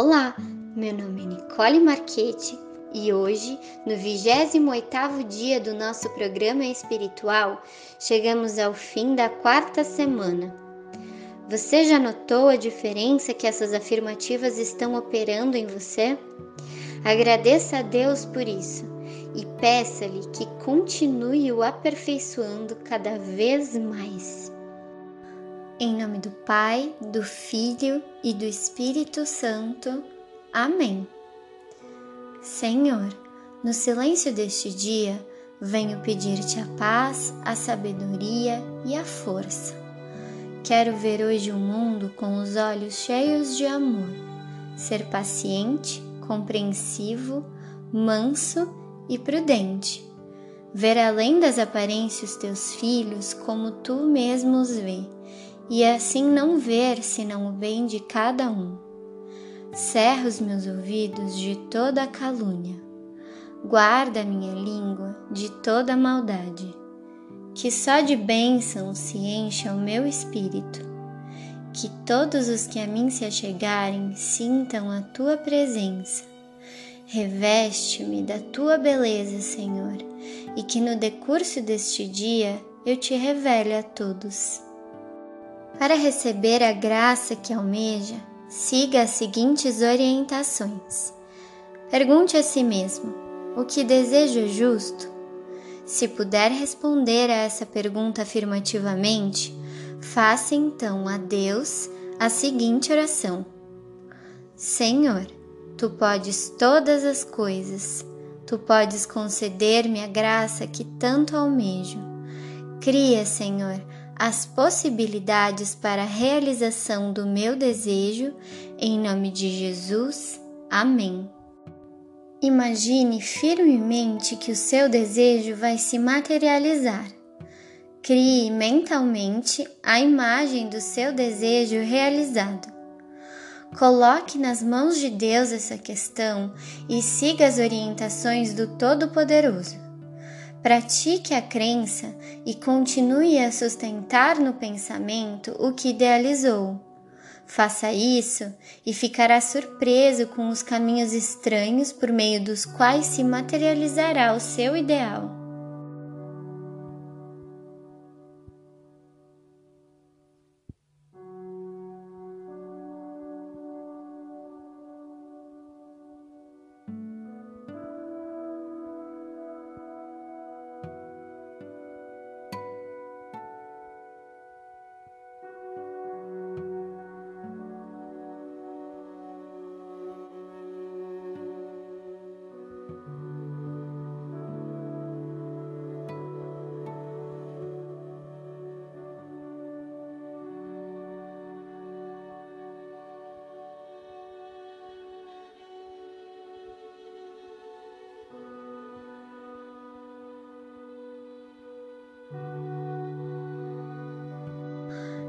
Olá, meu nome é Nicole Marchetti e hoje, no 28º dia do nosso programa espiritual, chegamos ao fim da quarta semana. Você já notou a diferença que essas afirmativas estão operando em você? Agradeça a Deus por isso e peça-lhe que continue o aperfeiçoando cada vez mais. Em nome do Pai, do Filho e do Espírito Santo. Amém. Senhor, no silêncio deste dia, venho pedir-te a paz, a sabedoria e a força. Quero ver hoje o mundo com os olhos cheios de amor, ser paciente, compreensivo, manso e prudente. Ver além das aparências teus filhos como tu mesmo os vê e assim não ver senão o bem de cada um. Cerra os meus ouvidos de toda calúnia, guarda minha língua de toda maldade, que só de bênção se encha o meu espírito, que todos os que a mim se achegarem sintam a tua presença. Reveste-me da tua beleza, Senhor, e que no decurso deste dia eu te revele a todos. Para receber a graça que almeja, siga as seguintes orientações. Pergunte a si mesmo: o que desejo justo? Se puder responder a essa pergunta afirmativamente, faça então a Deus a seguinte oração: Senhor, tu podes todas as coisas, tu podes conceder-me a graça que tanto almejo. Cria, Senhor, as possibilidades para a realização do meu desejo, em nome de Jesus. Amém. Imagine firmemente que o seu desejo vai se materializar. Crie mentalmente a imagem do seu desejo realizado. Coloque nas mãos de Deus essa questão e siga as orientações do Todo-Poderoso. Pratique a crença e continue a sustentar no pensamento o que idealizou. Faça isso e ficará surpreso com os caminhos estranhos por meio dos quais se materializará o seu ideal.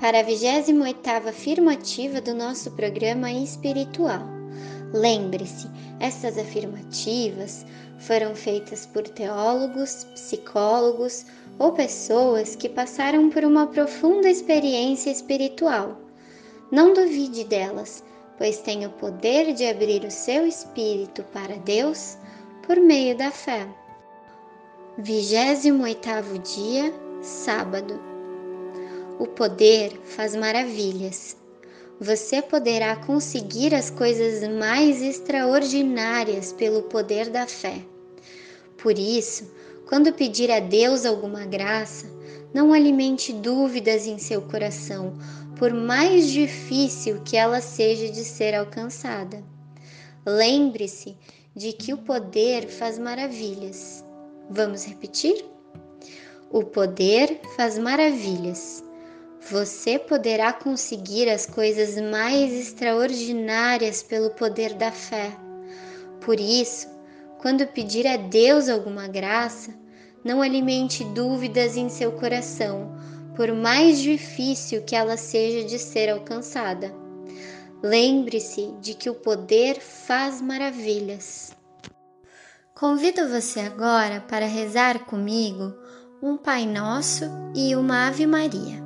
para a 28ª afirmativa do nosso programa espiritual. Lembre-se, essas afirmativas foram feitas por teólogos, psicólogos ou pessoas que passaram por uma profunda experiência espiritual. Não duvide delas, pois tem o poder de abrir o seu espírito para Deus por meio da fé. 28º dia, sábado. O poder faz maravilhas. Você poderá conseguir as coisas mais extraordinárias pelo poder da fé. Por isso, quando pedir a Deus alguma graça, não alimente dúvidas em seu coração, por mais difícil que ela seja de ser alcançada. Lembre-se de que o poder faz maravilhas. Vamos repetir? O poder faz maravilhas você poderá conseguir as coisas mais extraordinárias pelo poder da fé. Por isso, Quando pedir a Deus alguma graça, não alimente dúvidas em seu coração, por mais difícil que ela seja de ser alcançada. Lembre-se de que o poder faz maravilhas. Convido você agora para rezar comigo um Pai Nosso e uma Ave Maria.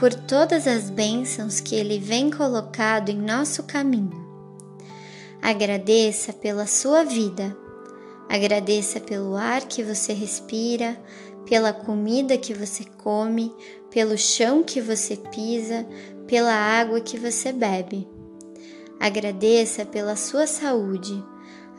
por todas as bênçãos que Ele vem colocado em nosso caminho. Agradeça pela sua vida, agradeça pelo ar que você respira, pela comida que você come, pelo chão que você pisa, pela água que você bebe. Agradeça pela sua saúde